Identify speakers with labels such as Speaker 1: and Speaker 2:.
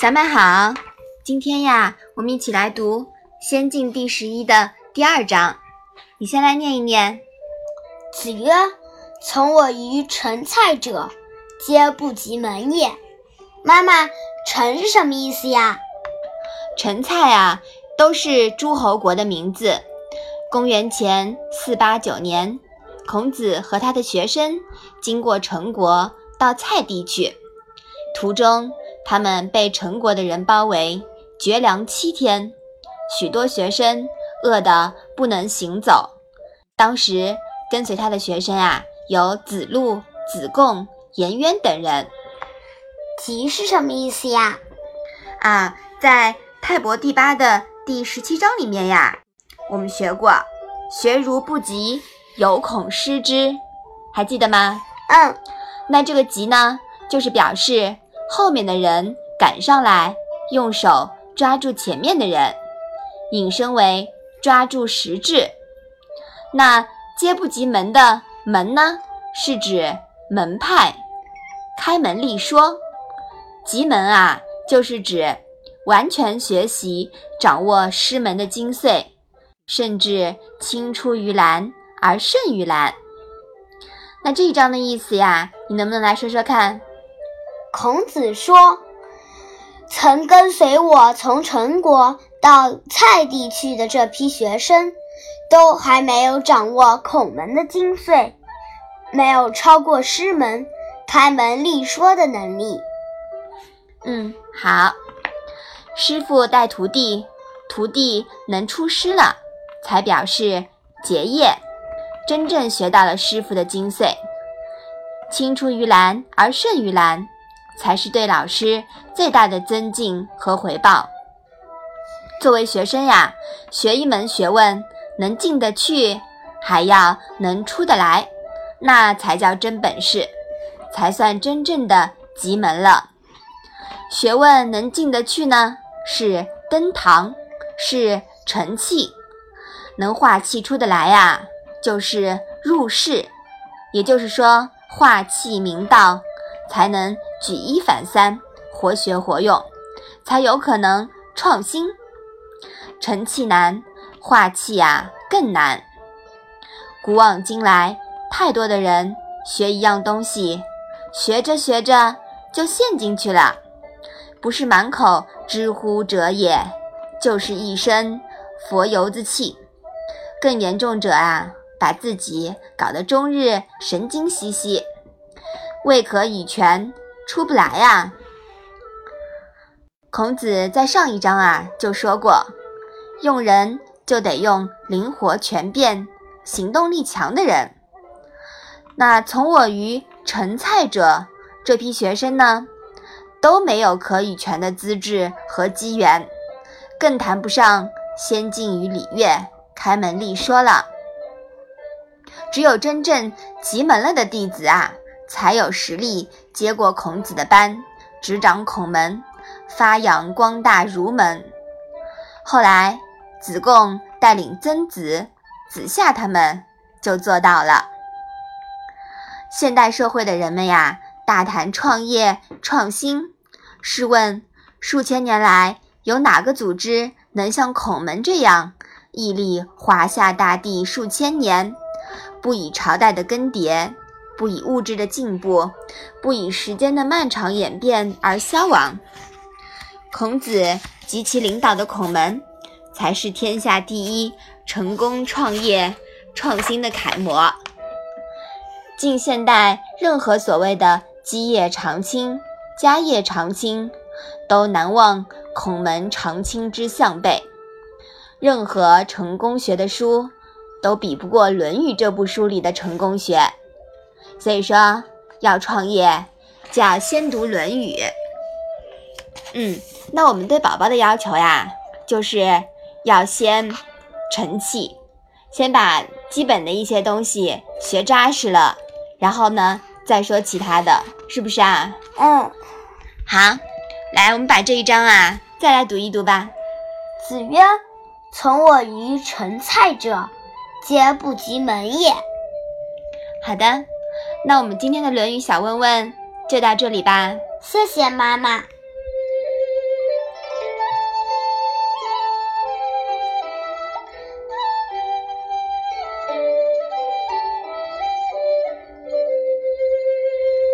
Speaker 1: 小们好，今天呀，我们一起来读《仙境》第十一的第二章。你先来念一念。
Speaker 2: 子曰：“从我于陈蔡者，皆不及门也。”妈妈，陈是什么意思呀？
Speaker 1: 陈蔡啊，都是诸侯国的名字。公元前四八九年，孔子和他的学生经过陈国，到蔡地去，途中。他们被陈国的人包围，绝粮七天，许多学生饿得不能行走。当时跟随他的学生啊，有子路、子贡、颜渊等人。
Speaker 2: 急是什么意思呀？
Speaker 1: 啊，在泰伯第八的第十七章里面呀，我们学过“学如不及，有恐失之”，还记得吗？
Speaker 2: 嗯，
Speaker 1: 那这个“急”呢，就是表示。后面的人赶上来，用手抓住前面的人，引申为抓住实质。那接不及门的门呢，是指门派，开门立说。急门啊，就是指完全学习、掌握师门的精髓，甚至青出于蓝而胜于蓝。那这一章的意思呀，你能不能来说说看？
Speaker 2: 孔子说：“曾跟随我从陈国到蔡地去的这批学生，都还没有掌握孔门的精髓，没有超过师门开门立说的能力。”
Speaker 1: 嗯，好，师傅带徒弟，徒弟能出师了，才表示结业，真正学到了师傅的精髓，青出于蓝而胜于蓝。才是对老师最大的尊敬和回报。作为学生呀，学一门学问，能进得去，还要能出得来，那才叫真本事，才算真正的极门了。学问能进得去呢，是登堂，是成器；能化气出得来呀，就是入世。也就是说，化气明道。才能举一反三，活学活用，才有可能创新。成器难，化气啊更难。古往今来，太多的人学一样东西，学着学着就陷进去了，不是满口知乎者也，就是一身佛油子气。更严重者啊，把自己搞得终日神经兮兮。未可以全，出不来呀。孔子在上一章啊就说过，用人就得用灵活全变、行动力强的人。那从我于陈蔡者这批学生呢，都没有可以全的资质和机缘，更谈不上先进于礼乐、开门立说了。只有真正集门了的弟子啊。才有实力接过孔子的班，执掌孔门，发扬光大儒门。后来，子贡带领曾子、子夏他们就做到了。现代社会的人们呀，大谈创业创新。试问，数千年来有哪个组织能像孔门这样屹立华夏大地数千年，不以朝代的更迭？不以物质的进步，不以时间的漫长演变而消亡。孔子及其领导的孔门，才是天下第一成功创业创新的楷模。近现代，任何所谓的基业长青、家业长青，都难忘孔门长青之向背。任何成功学的书，都比不过《论语》这部书里的成功学。所以说，要创业就要先读《论语》。嗯，那我们对宝宝的要求呀，就是要先成器，先把基本的一些东西学扎实了，然后呢再说其他的，是不是啊？
Speaker 2: 嗯，
Speaker 1: 好，来，我们把这一章啊再来读一读吧。
Speaker 2: 子曰：“从我于陈蔡者，皆不及门也。”
Speaker 1: 好的。那我们今天的《论语》小问问就到这里吧。
Speaker 2: 谢谢妈妈。